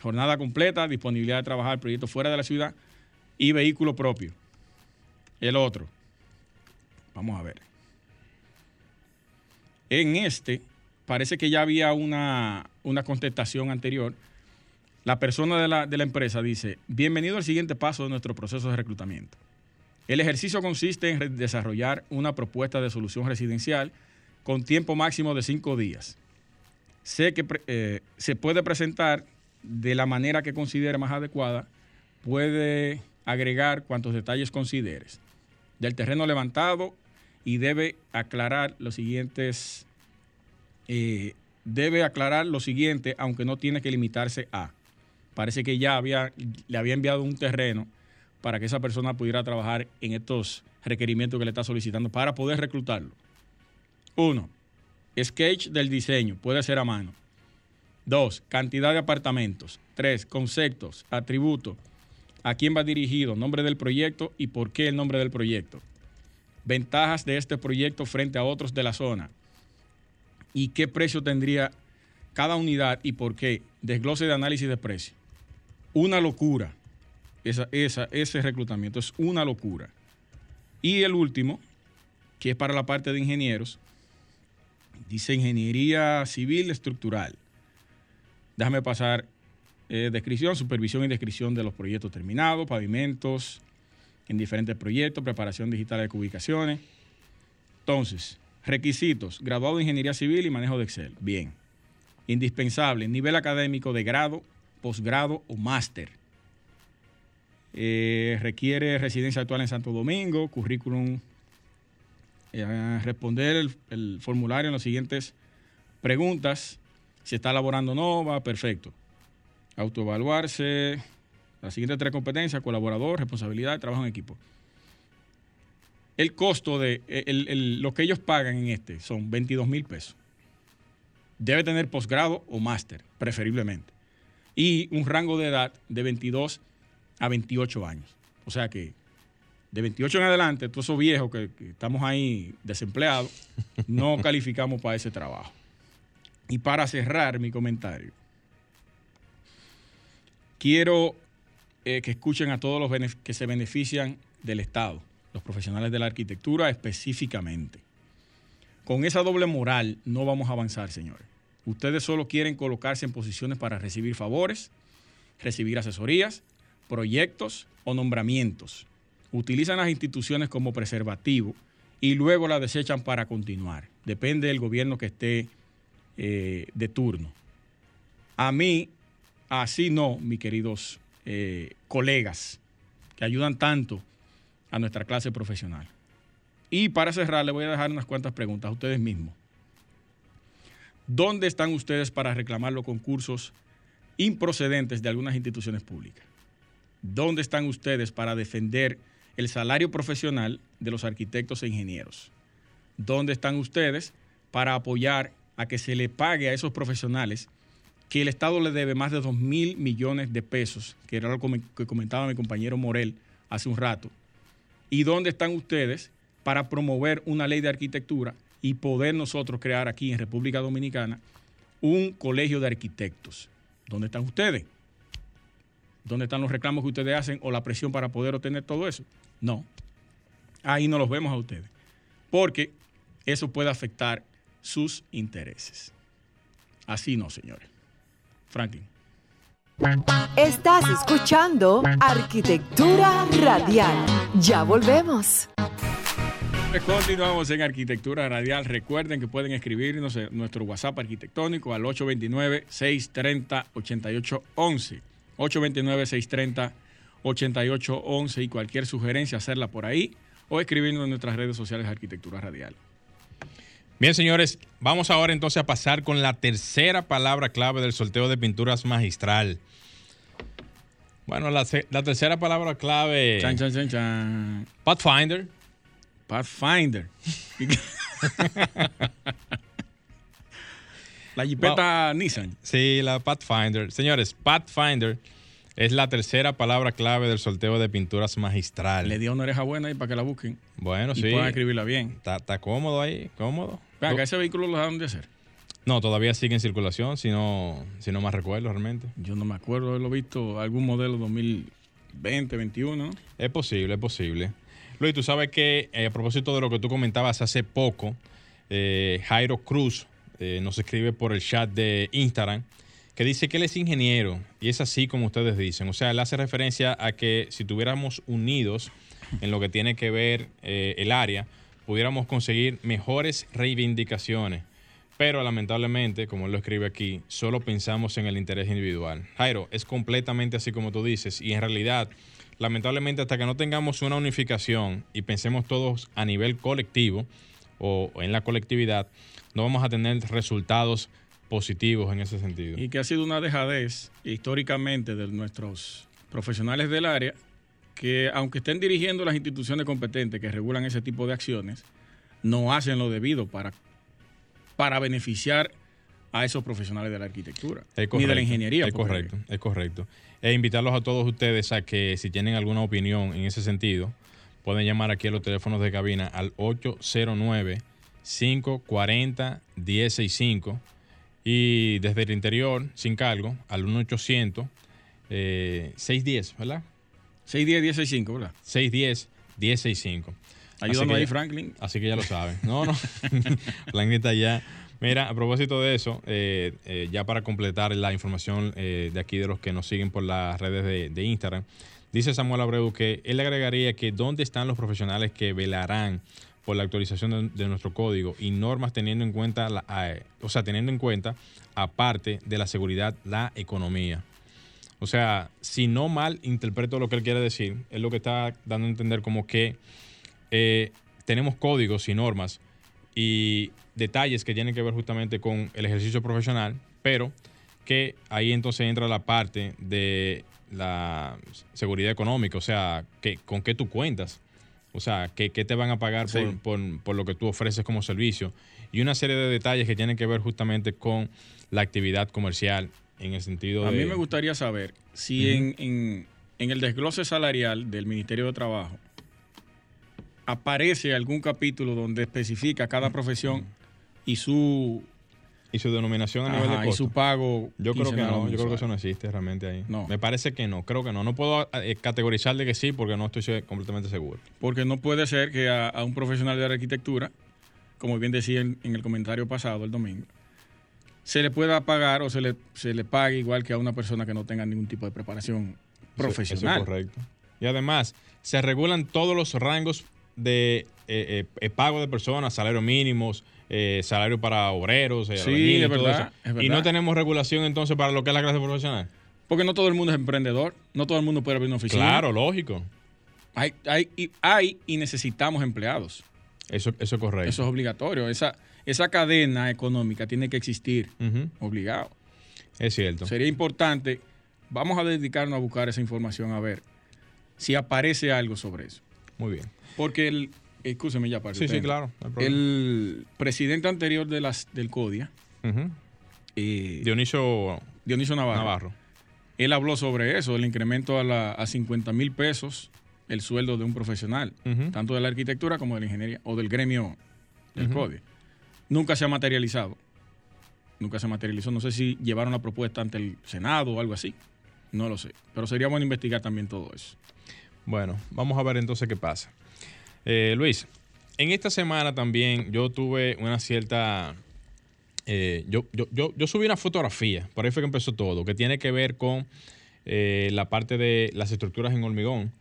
Jornada completa, disponibilidad de trabajar proyectos fuera de la ciudad y vehículo propio. El otro, Vamos a ver. En este, parece que ya había una, contestación anterior. La persona de la, de la empresa dice, bienvenido al siguiente paso de nuestro proceso de reclutamiento. El ejercicio consiste en desarrollar una propuesta de solución residencial con tiempo máximo de cinco días. Sé que eh, se puede presentar de la manera que considere más adecuada, puede agregar cuantos detalles consideres. Del terreno levantado y debe aclarar los siguientes, debe aclarar lo siguiente, aunque no tiene que limitarse a. Parece que ya le había enviado un terreno para que esa persona pudiera trabajar en estos requerimientos que le está solicitando para poder reclutarlo. Uno, sketch del diseño, puede ser a mano. Dos, cantidad de apartamentos. Tres, conceptos, atributos, a quién va dirigido, nombre del proyecto y por qué el nombre del proyecto ventajas de este proyecto frente a otros de la zona y qué precio tendría cada unidad y por qué. Desglose de análisis de precio. Una locura. Esa, esa, ese reclutamiento es una locura. Y el último, que es para la parte de ingenieros, dice ingeniería civil estructural. Déjame pasar eh, descripción, supervisión y descripción de los proyectos terminados, pavimentos, en diferentes proyectos, preparación digital de ubicaciones. Entonces, requisitos, graduado de Ingeniería Civil y manejo de Excel. Bien. Indispensable, nivel académico de grado, posgrado o máster. Eh, requiere residencia actual en Santo Domingo, currículum, eh, responder el, el, formulario en las siguientes preguntas. Si está laborando o no, va perfecto. Autoevaluarse, las siguientes tres competencias, colaborador, responsabilidad, trabajo en equipo. El costo de lo que ellos pagan en este son 22 mil pesos. Debe tener posgrado o máster, preferiblemente. Y un rango de edad de 22 a 28 años. O sea que de 28 en adelante, todos esos viejos que, que estamos ahí desempleados, no calificamos para ese trabajo. Y para cerrar mi comentario, quiero eh, que escuchen a todos los que se benefician del Estado, los profesionales de la arquitectura específicamente. Con esa doble moral no vamos a avanzar, señores. Ustedes solo quieren colocarse en posiciones para recibir favores, recibir asesorías, proyectos o nombramientos. Utilizan las instituciones como preservativo y luego la desechan para continuar. Depende del gobierno que esté eh, de turno. A mí, así no, mis queridos eh, colegas, que ayudan tanto a nuestra clase profesional. Y para cerrar, le voy a dejar unas cuantas preguntas a ustedes mismos. ¿Dónde están ustedes para reclamar los concursos improcedentes de algunas instituciones públicas? ¿Dónde están ustedes para defender el salario profesional de los arquitectos e ingenieros? ¿Dónde están ustedes para apoyar a que se le pague a esos profesionales que el Estado le debe más de 2 mil millones de pesos, que era lo que comentaba mi compañero Morel hace un rato? ¿Y dónde están ustedes para promover una ley de arquitectura y poder nosotros crear aquí en República Dominicana un colegio de arquitectos? ¿Dónde están ustedes? ¿Dónde están los reclamos que ustedes hacen o la presión para poder obtener todo eso? No. Ahí no los vemos a ustedes. Porque eso puede afectar sus intereses. Así no, señores. Franklin. Estás escuchando Arquitectura Radial. Ya volvemos. Continuamos en Arquitectura Radial. Recuerden que pueden escribirnos en nuestro WhatsApp arquitectónico al 829-630-8811. 829-630-8811 y cualquier sugerencia hacerla por ahí o escribirnos en nuestras redes sociales Arquitectura Radial. Bien, señores, vamos ahora entonces a pasar con la tercera palabra clave del sorteo de pinturas magistral. Bueno, la, tercera palabra clave. Chan, chan, chan, chan. Pathfinder. Pathfinder. la jipeta Nissan. Sí, la Pathfinder. Señores, Pathfinder es la tercera palabra clave del sorteo de pinturas magistral. Le dio una oreja buena ahí para que la busquen. Bueno, y sí. puedan escribirla bien. Está, cómodo ahí, cómodo. Venga, ¿ese vehículo lo dejaron de hacer? No, todavía sigue en circulación, si no, si no más recuerdo realmente. Yo no me acuerdo haberlo visto, algún modelo 2020, 21. Es posible, es posible. Luis, tú sabes que eh, a propósito de lo que tú comentabas hace poco, eh, Jairo Cruz eh, nos escribe por el chat de Instagram que dice que él es ingeniero y es así como ustedes dicen. O sea, él hace referencia a que si tuviéramos unidos en lo que tiene que ver el área, pudiéramos conseguir mejores reivindicaciones. Pero lamentablemente, como él lo escribe aquí, solo pensamos en el interés individual. Jairo, es completamente así como tú dices y en realidad lamentablemente hasta que no tengamos una unificación y pensemos todos a nivel colectivo o en la colectividad, no vamos a tener resultados positivos en ese sentido. Y que ha sido una dejadez históricamente de nuestros profesionales del área, que aunque estén dirigiendo las instituciones competentes que regulan ese tipo de acciones, no hacen lo debido para, para beneficiar a esos profesionales de la arquitectura ni de la ingeniería. Es correcto, es correcto. E invitarlos a todos ustedes a que si tienen alguna opinión en ese sentido, pueden llamar aquí a los teléfonos de cabina al 809-540-165 y desde el interior, sin cargo, al 1800 eh, 610, ¿verdad? 610-1065, ¿verdad? 610-1065. Ayúdame ahí, Franklin. Así que ya lo saben. No, no. Está ya Mira, a propósito de eso, eh, eh, ya para completar la información eh, de aquí de los que nos siguen por las redes de, Instagram, dice Samuel Abreu que él agregaría que dónde están los profesionales que velarán por la actualización de, nuestro código y normas teniendo en cuenta, la, o sea, teniendo en cuenta, aparte de la seguridad, la economía. O sea, si no mal interpreto lo que él quiere decir, es lo que está dando a entender como que tenemos códigos y normas y detalles que tienen que ver justamente con el ejercicio profesional, pero que ahí entonces entra la parte de la seguridad económica, o sea, que, con qué tú cuentas, o sea, qué, te van a pagar por, lo que tú ofreces como servicio, y una serie de detalles que tienen que ver justamente con la actividad comercial en el sentido de... A mí me gustaría saber si en, en el desglose salarial del Ministerio de Trabajo aparece algún capítulo donde especifica cada profesión y su y su denominación a nivel de costo. y su pago. Yo creo que no, yo creo que eso no existe realmente ahí. No. Me parece que no, creo que no. No puedo eh, categorizar de que sí porque no estoy completamente seguro. Porque no puede ser que a, un profesional de la arquitectura, como bien decía en, el comentario pasado el domingo, se le pueda pagar o se le, se le pague igual que a una persona que no tenga ningún tipo de preparación profesional. correcto. Y además, se regulan todos los rangos de eh, eh, pago de personas, salarios mínimos, eh, salario para obreros, eh, Sí, es verdad, es Y verdad. no tenemos regulación entonces para lo que es la clase profesional. Porque no todo el mundo es emprendedor, no todo el mundo puede abrir una oficina. Claro, lógico. Hay, hay, y, hay y necesitamos empleados. Eso, eso es correcto. Eso es obligatorio. Esa, esa cadena económica tiene que existir, obligado. Es cierto. Sería importante, vamos a dedicarnos a buscar esa información a ver si aparece algo sobre eso. Muy bien. Porque el, escúcheme ya para Sí, sí, claro. no. El presidente anterior de las, del CODIA, eh, Dionisio Dionisio Navarro, Navarro. él habló sobre eso, el incremento a, la, a 50 mil pesos el sueldo de un profesional, tanto de la arquitectura como de la ingeniería o del gremio del Ujú. CODIA. Nunca se ha materializado. Nunca se materializó. No sé si llevaron la propuesta ante el Senado o algo así. No lo sé. Pero sería bueno investigar también todo eso. Bueno, vamos a ver entonces qué pasa. Eh, Luis, en esta semana también yo tuve una cierta... eh, yo, yo, yo, yo subí una fotografía, por ahí fue que empezó todo, que tiene que ver con eh, la parte de las estructuras en hormigón.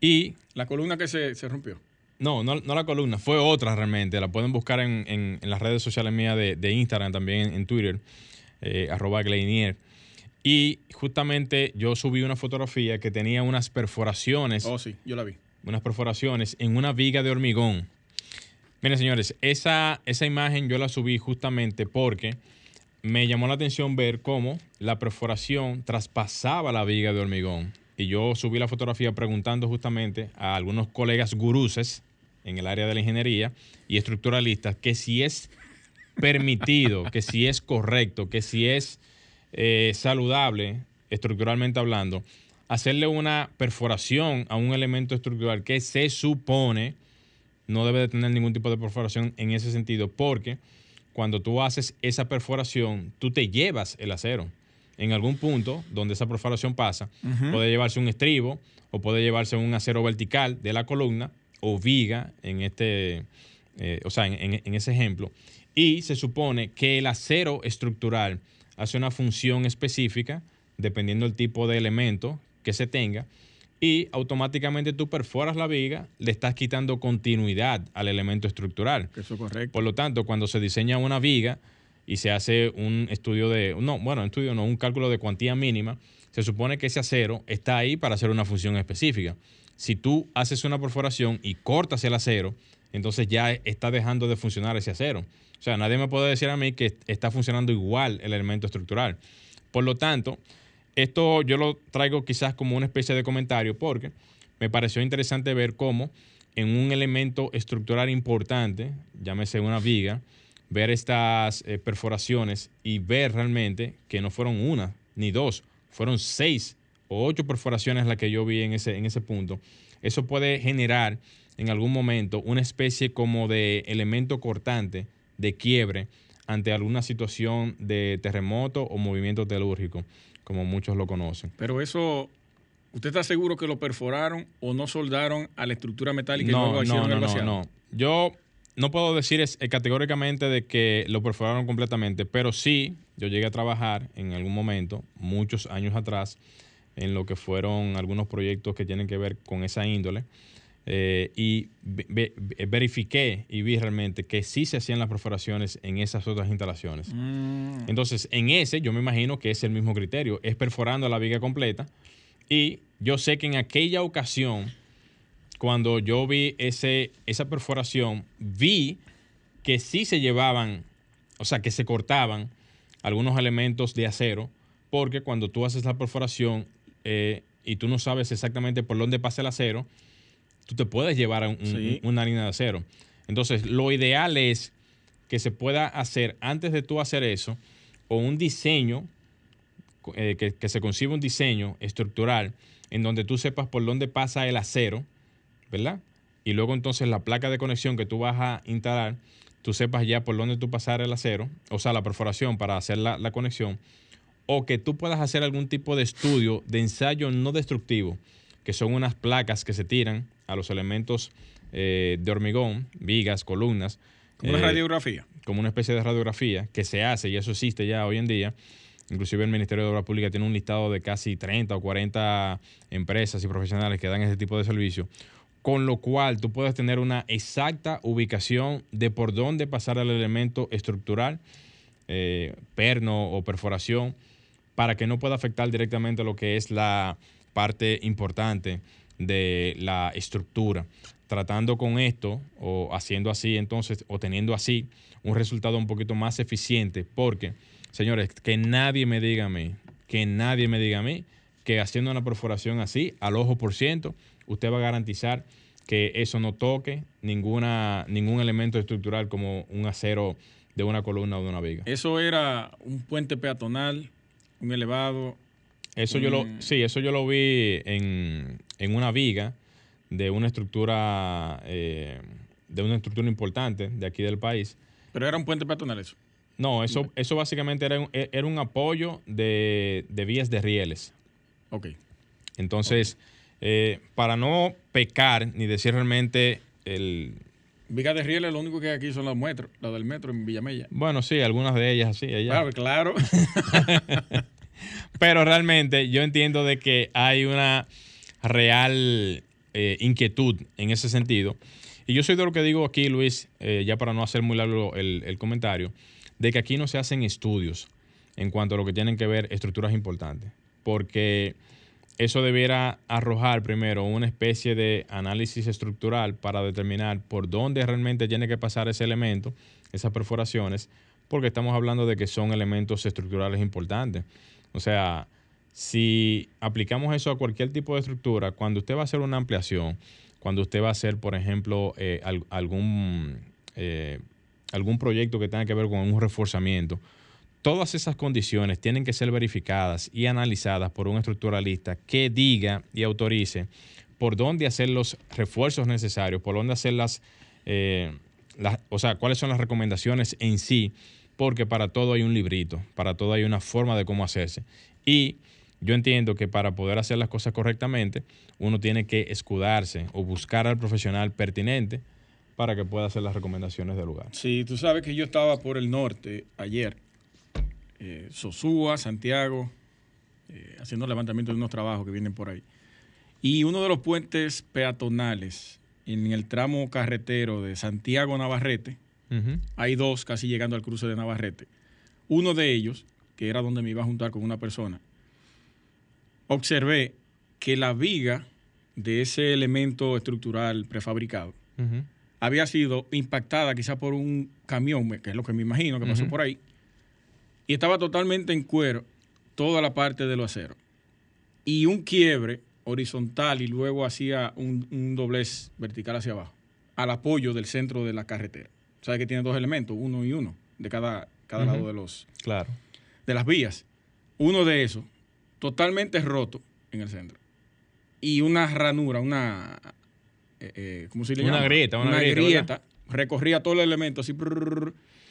Y La columna que se, se rompió. no, no, no la columna, fue otra realmente. La pueden buscar en, en- en las redes sociales mías de, de Instagram, también en, en Twitter, eh, arroba Gleinier. Y justamente yo subí una fotografía que tenía unas perforaciones Oh, sí, yo la vi. Unas perforaciones en una viga de hormigón. Miren, señores, esa, esa imagen yo la subí justamente porque me llamó la atención ver cómo la perforación traspasaba la viga de hormigón. Y yo subí la fotografía preguntando justamente a algunos colegas guruses en el área de la ingeniería y estructuralistas que si es permitido, que si es correcto, que si es eh, saludable, estructuralmente hablando, hacerle una perforación a un elemento estructural que se supone no debe de tener ningún tipo de perforación en ese sentido, porque cuando tú haces esa perforación, tú te llevas el acero. En algún punto donde esa perforación pasa, puede llevarse un estribo o puede llevarse un acero vertical de la columna o viga en este, eh, o sea, en, en- en ese ejemplo. Y se supone que el acero estructural hace una función específica dependiendo del tipo de elemento que se tenga y automáticamente tú perforas la viga, le estás quitando continuidad al elemento estructural. Eso es correcto. Por lo tanto, cuando se diseña una viga y se hace un estudio de, no, bueno, un estudio no, un cálculo de cuantía mínima, se supone que ese acero está ahí para hacer una función específica. Si tú haces una perforación y cortas el acero, entonces ya está dejando de funcionar ese acero. O sea, nadie me puede decir a mí que está funcionando igual el elemento estructural. Por lo tanto, esto yo lo traigo quizás como una especie de comentario porque me pareció interesante ver cómo en un elemento estructural importante, llámese una viga, ver estas eh, perforaciones y ver realmente que no fueron una ni dos, fueron seis o ocho perforaciones las que yo vi en ese, en ese punto. Eso puede generar en algún momento una especie como de elemento cortante, de quiebre, ante alguna situación de terremoto o movimiento telúrgico, como muchos lo conocen. Pero eso, ¿usted está seguro que lo perforaron o no soldaron a la estructura metálica y No, luego no, hicieron no, el no, vaciado? no. Yo no puedo decir es- eh, categóricamente de que lo perforaron completamente, pero sí, yo llegué a trabajar en algún momento, muchos años atrás, en lo que fueron algunos proyectos que tienen que ver con esa índole. Eh, y ve- ve- verifiqué y vi realmente que sí se hacían las perforaciones en esas otras instalaciones. Mm, Entonces, en ese, yo me imagino que es el mismo criterio, es perforando la viga completa. Y yo sé que en aquella ocasión, cuando yo vi ese, esa perforación, vi que sí se llevaban, o sea, que se cortaban algunos elementos de acero, porque cuando tú haces la perforación eh, y tú no sabes exactamente por dónde pasa el acero, tú te puedes llevar un- una harina de acero. Entonces, lo ideal es que se pueda hacer antes de tú hacer eso, o un diseño, eh, que, que se conciba un diseño estructural en donde tú sepas por dónde pasa el acero, ¿verdad? Y luego entonces la placa de conexión que tú vas a instalar, tú sepas ya por dónde tú pasar el acero, o sea, la perforación para hacer la, la conexión, o que tú puedas hacer algún tipo de estudio de ensayo no destructivo, que son unas placas que se tiran a los elementos eh, de hormigón, vigas, columnas. como una eh, radiografía. como una especie de radiografía que se hace y eso existe ya hoy en día. Inclusive el Ministerio de Obras Públicas tiene un listado de casi 30 o 40 empresas y profesionales que dan ese tipo de servicio. con lo cual tú puedes tener una exacta ubicación de por dónde pasar el elemento estructural, eh, perno o perforación, para que no pueda afectar directamente lo que es la parte importante de la estructura. Tratando con esto o haciendo así, entonces, o teniendo así un resultado un poquito más eficiente, porque, señores, que nadie me diga a mí, que nadie me diga a mí que haciendo una perforación así, al ojo por ciento, usted va a garantizar que eso no toque ninguna, ningún elemento estructural como un acero de una columna o de una viga. Eso era un puente peatonal, un elevado. Eso yo lo, sí, eso yo lo vi en, una viga de una estructura, eh, de una estructura importante de aquí del país. Pero era un puente peatonal eso. No, eso, eso básicamente era un, era un apoyo de, de vías de rieles. Ok. Entonces, eh, para no pecar ni decir realmente el... Viga de Rieles, lo único que hay aquí son las metros, las del metro en Villamella. Bueno, sí, algunas de ellas sí. Claro, claro. Pero realmente yo entiendo de que hay una real eh, inquietud en ese sentido. Y yo soy de lo que digo aquí, Luis, eh, ya para no hacer muy largo el, el comentario, de que aquí no se hacen estudios en cuanto a lo que tienen que ver estructuras importantes porque eso debiera arrojar primero una especie de análisis estructural para determinar por dónde realmente tiene que pasar ese elemento, esas perforaciones, porque estamos hablando de que son elementos estructurales importantes. O sea, si aplicamos eso a cualquier tipo de estructura, cuando usted va a hacer una ampliación, cuando usted va a hacer, por ejemplo, eh, algún, eh, algún proyecto que tenga que ver con un reforzamiento, Todas esas condiciones tienen que ser verificadas y analizadas por un estructuralista que diga y autorice por dónde hacer los refuerzos necesarios, por dónde hacer las, eh, o sea, cuáles son las recomendaciones en sí, porque para todo hay un librito, para todo hay una forma de cómo hacerse. Y yo entiendo que para poder hacer las cosas correctamente, uno tiene que escudarse o buscar al profesional pertinente para que pueda hacer las recomendaciones del lugar. Sí, tú sabes que yo estaba por el norte ayer eh, Sosúa, Santiago, eh, haciendo levantamiento de unos trabajos que vienen por ahí. Y uno de los puentes peatonales en el tramo carretero de Santiago Navarrete, hay dos casi llegando al cruce de Navarrete. Uno de ellos, que era donde me iba a juntar con una persona, observé que la viga de ese elemento estructural prefabricado había sido impactada quizá por un camión, que es lo que me imagino que pasó por ahí, y estaba totalmente en cuero toda la parte de lo acero. Y un quiebre horizontal y luego hacía un, doblez vertical hacia abajo, al apoyo del centro de la carretera. O sea que tiene dos elementos, uno y uno, de cada, cada lado de los claro. de las vías. Uno de esos, totalmente roto en el centro. Y una ranura, una eh, eh ¿cómo se le llama? Una grieta, una, grieta, recorría todo el elemento así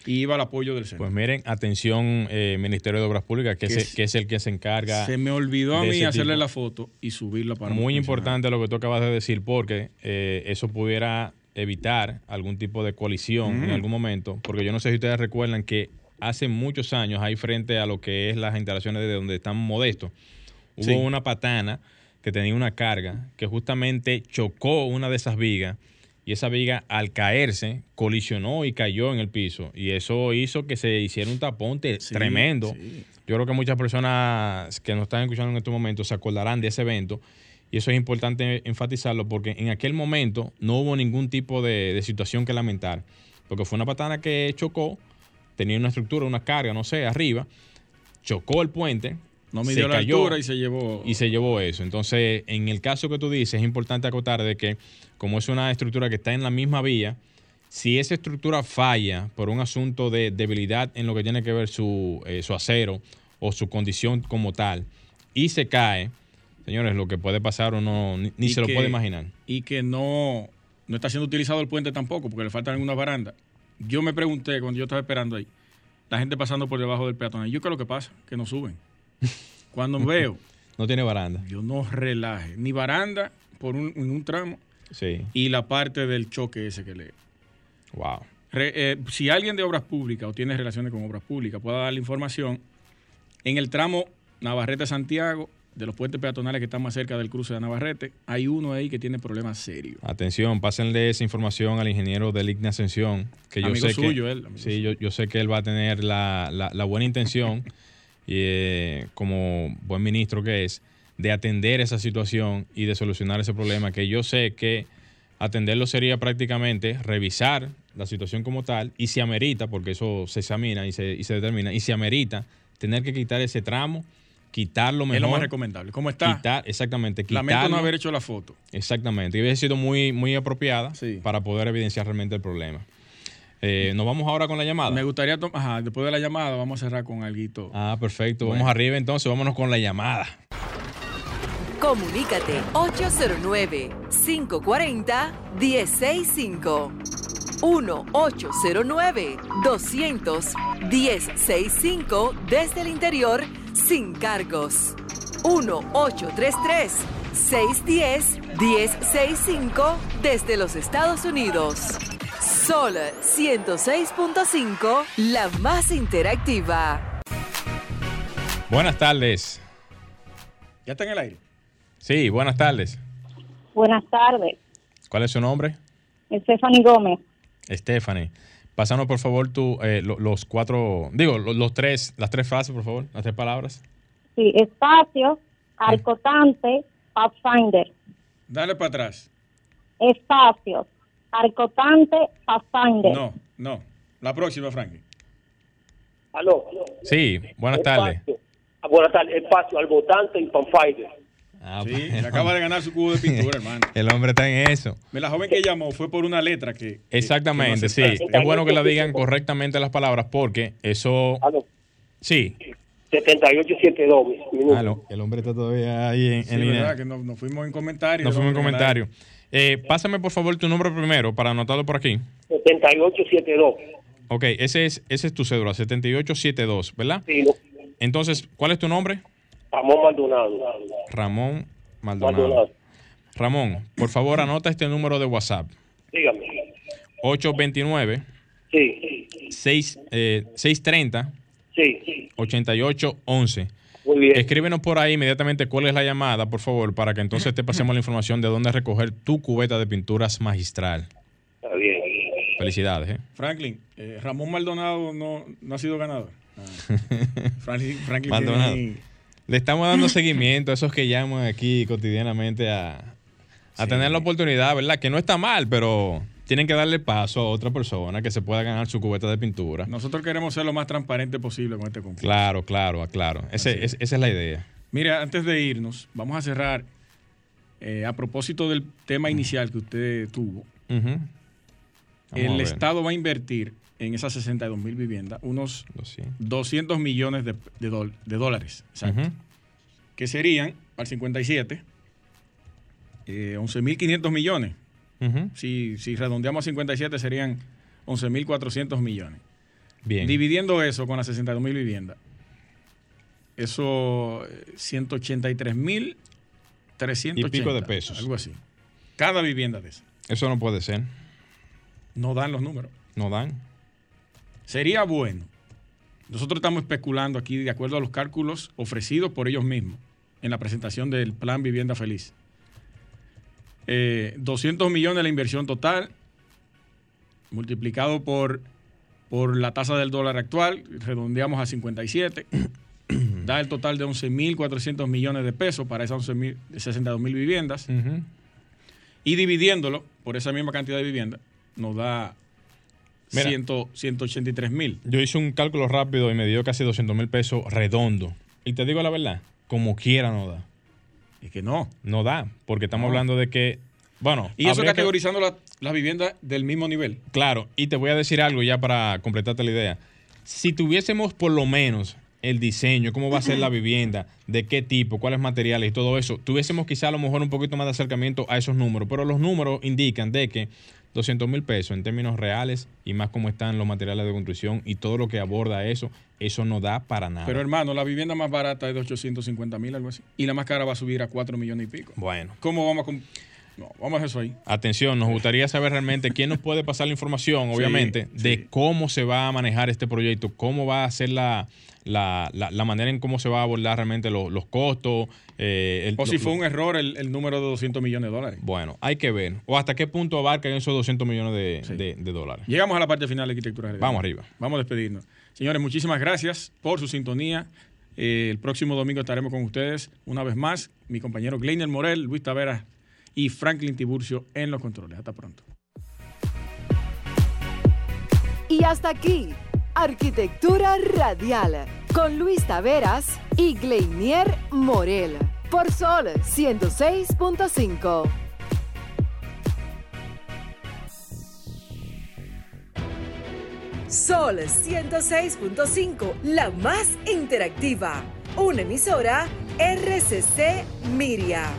y iba al apoyo del centro. Pues miren, atención, eh, Ministerio de Obras Públicas, que, es, que es el que se encarga. Se me olvidó a mí hacerle la foto y subirla para. Muy importante lo que tú acabas de decir, porque eh, eso pudiera evitar algún tipo de colisión en algún momento, porque yo no sé si ustedes recuerdan que hace muchos años, ahí frente a lo que es las instalaciones de donde están modestos, hubo una patana que tenía una carga que justamente chocó una de esas vigas y esa viga al caerse colisionó y cayó en el piso y eso hizo que se hiciera un tapón tremendo. Yo creo que muchas personas que nos están escuchando en estos momentos se acordarán de ese evento y eso es importante enfatizarlo porque en aquel momento no hubo ningún tipo de, situación que lamentar porque fue una patana que chocó, tenía una estructura, una carga, no sé, arriba, chocó el puente, no midió la altura y se llevó. Y se llevó eso. Entonces, en el caso que tú dices, es importante acotar de que, como es una estructura que está en la misma vía, si esa estructura falla por un asunto de debilidad en lo que tiene que ver su, eh, su acero o su condición como tal, y se cae, señores, lo que puede pasar uno ni, se lo puede imaginar. Y que no, no está siendo utilizado el puente tampoco, porque le faltan algunas barandas. Yo me pregunté cuando yo estaba esperando ahí, la gente pasando por debajo del peatón, ¿yo qué es lo que pasa? Que no suben. Cuando veo. no tiene baranda. Yo no relaje. Ni baranda por un, en un tramo. Sí. Y la parte del choque ese que le. Wow. Eh, si alguien de obras públicas o tiene relaciones con obras públicas pueda dar la información, en el tramo Navarrete-Santiago de los puentes peatonales que están más cerca del cruce de Navarrete, hay uno ahí que tiene problemas serios. Atención, pásenle esa información al ingeniero del Igna Ascensión, que yo Amigo sé suyo, que, él, amigo sí, yo, yo sé que él va a tener la, la- la buena intención, y, eh, como buen ministro que es, de atender esa situación y de solucionar ese problema, que yo sé que atenderlo sería prácticamente revisar la situación como tal y si amerita, porque eso se examina y se, y se determina, y si amerita tener que quitar ese tramo, quitarlo mejor. Es lo más recomendable. ¿Cómo está? Quitar, exactamente, quitarlo. Lamento no haber hecho la foto. Exactamente, y hubiese sido muy, muy apropiada Sí. para poder evidenciar realmente el problema. Eh, Nos vamos ahora con la llamada. Me gustaría, ajá, después de la llamada, vamos a cerrar con algo. Ah, perfecto. Bueno. Vamos arriba entonces, vámonos con la llamada. Comunícate 809-540-1065. 1-809-200-1065 desde el interior sin cargos. 1-833-610-1065 desde los Estados Unidos. Sol 106.5, la más interactiva. Buenas tardes. ¿Ya está en el aire? Sí, buenas tardes. Buenas tardes, ¿Cuál es su nombre? Stephanie Gómez. Stephanie. Pásanos por favor tú, eh, lo- los cuatro, digo, lo- los, tres, las tres frases, por favor, las tres palabras. Sí, espacio, arcotante, Pathfinder. Dale para atrás. Espacio, arcotante, Pathfinder. No, no. La próxima, Frankie. Aló. Sí, buenas tardes. Ah, buenas tardes. Espacio al votante y Panfighter. Ah, Sí, se acaba de ganar su cubo de pintura, hermano. El hombre está en eso. La joven que llamó fue por una letra que. que- Exactamente, que no sí. Es bueno que la digan correctamente las palabras porque eso... Aló. Sí. 7872 minutos. Ah, no, el hombre está todavía ahí en, Sí, en línea. verdad, que nos, nos fuimos en comentarios. Nos fuimos en hombre, comentario. Eh, pásame por favor tu nombre primero para anotarlo por aquí. 7872. Ok, ese es, ese es tu cédula, 7872, ¿verdad? Sí, no. Entonces, ¿cuál es tu nombre? Ramón Maldonado. Ramón Maldonado. Maldonado. Ramón, por favor anota este número de WhatsApp. Dígame. 829 Sí, 6, eh, 630 sí. 8811. Muy bien. Escríbenos por ahí inmediatamente cuál es la llamada, por favor, para que entonces te pasemos la información de dónde recoger tu cubeta de pinturas magistral. Está bien. Felicidades, ¿eh? Franklin, eh, Ramón Maldonado no, no ha sido ganador. Ah. Franklin, Franklin Maldonado. tiene Le estamos dando seguimiento a esos que llaman aquí cotidianamente a, a tener la oportunidad, ¿verdad? Que no está mal, pero tienen que darle paso a otra persona que se pueda ganar su cubeta de pintura. Nosotros queremos ser lo más transparente posible con este concurso. Claro, claro, claro. Ese- es- esa es la idea. Mira, antes de irnos, vamos a cerrar eh, a propósito del tema inicial que usted tuvo. El. Estado va a invertir en esas 62 mil viviendas unos 200. 200 millones de, de dol- de dólares, exacto, Ujú. que serían, al 57, eh, 11.500 millones. Ujú. Si, si redondeamos a 57 serían 11.400 millones. Bien. Dividiendo eso con las 62 mil viviendas, eso eh, 183 mil 380. Y pico de pesos. Algo así. Cada vivienda de esas. Eso no puede ser. No dan los números. No dan. Sería bueno. Nosotros estamos especulando aquí de acuerdo a los cálculos ofrecidos por ellos mismos en la presentación del Plan Vivienda Feliz. Eh, 200 millones la inversión total, multiplicado por, por la tasa del dólar actual, redondeamos a 57, da el total de 11.400 millones de pesos para esas 11.000 62.000 viviendas. Ujú. Y dividiéndolo por esa misma cantidad de viviendas, nos da Mira. 100 183 mil. Yo hice un cálculo rápido y me dio casi 200 mil pesos redondo. Y te digo la verdad, como quiera no da. Es que no. No da, porque estamos No. hablando de que, bueno, Y eso habría que- categorizando la- las viviendas del mismo nivel. Claro, y te voy a decir algo ya para completarte la idea. Si tuviésemos por lo menos el diseño, cómo va a ser la vivienda, de qué tipo, cuáles materiales y todo eso, tuviésemos quizá a lo mejor un poquito más de acercamiento a esos números, pero los números indican de que 200 mil pesos en términos reales y más como están los materiales de construcción y todo lo que aborda eso, eso no da para nada. Pero hermano, la vivienda más barata es de 850 mil, algo así. Y la más cara va a subir a 4 millones y pico. bueno, ¿Cómo vamos a... No, vamos a eso ahí. Atención, nos gustaría saber realmente quién nos puede pasar la información, Sí, obviamente, de sí. cómo se va a manejar este proyecto, cómo va a ser la, la, la- la manera en cómo se va a abordar realmente lo- los costos. eh, el- O si lo- fue un error el, el número de 200 millones de dólares. Bueno, hay que ver. O hasta qué punto abarcan esos 200 millones de, Sí. de- de dólares. Llegamos a la parte final de Arquitectura General. Vamos arriba. Vamos a despedirnos. Señores, muchísimas gracias por su sintonía. Eh, el próximo domingo estaremos con ustedes una vez más. Mi compañero Gleiner Morel, Luis Taveras y Franklin Tiburcio en los controles. Hasta pronto. Y hasta aquí, Arquitectura Radial, con Luis Taveras y Gleinier Morel, por Sol 106.5. Sol 106.5, la más interactiva. Una emisora RCC Miria.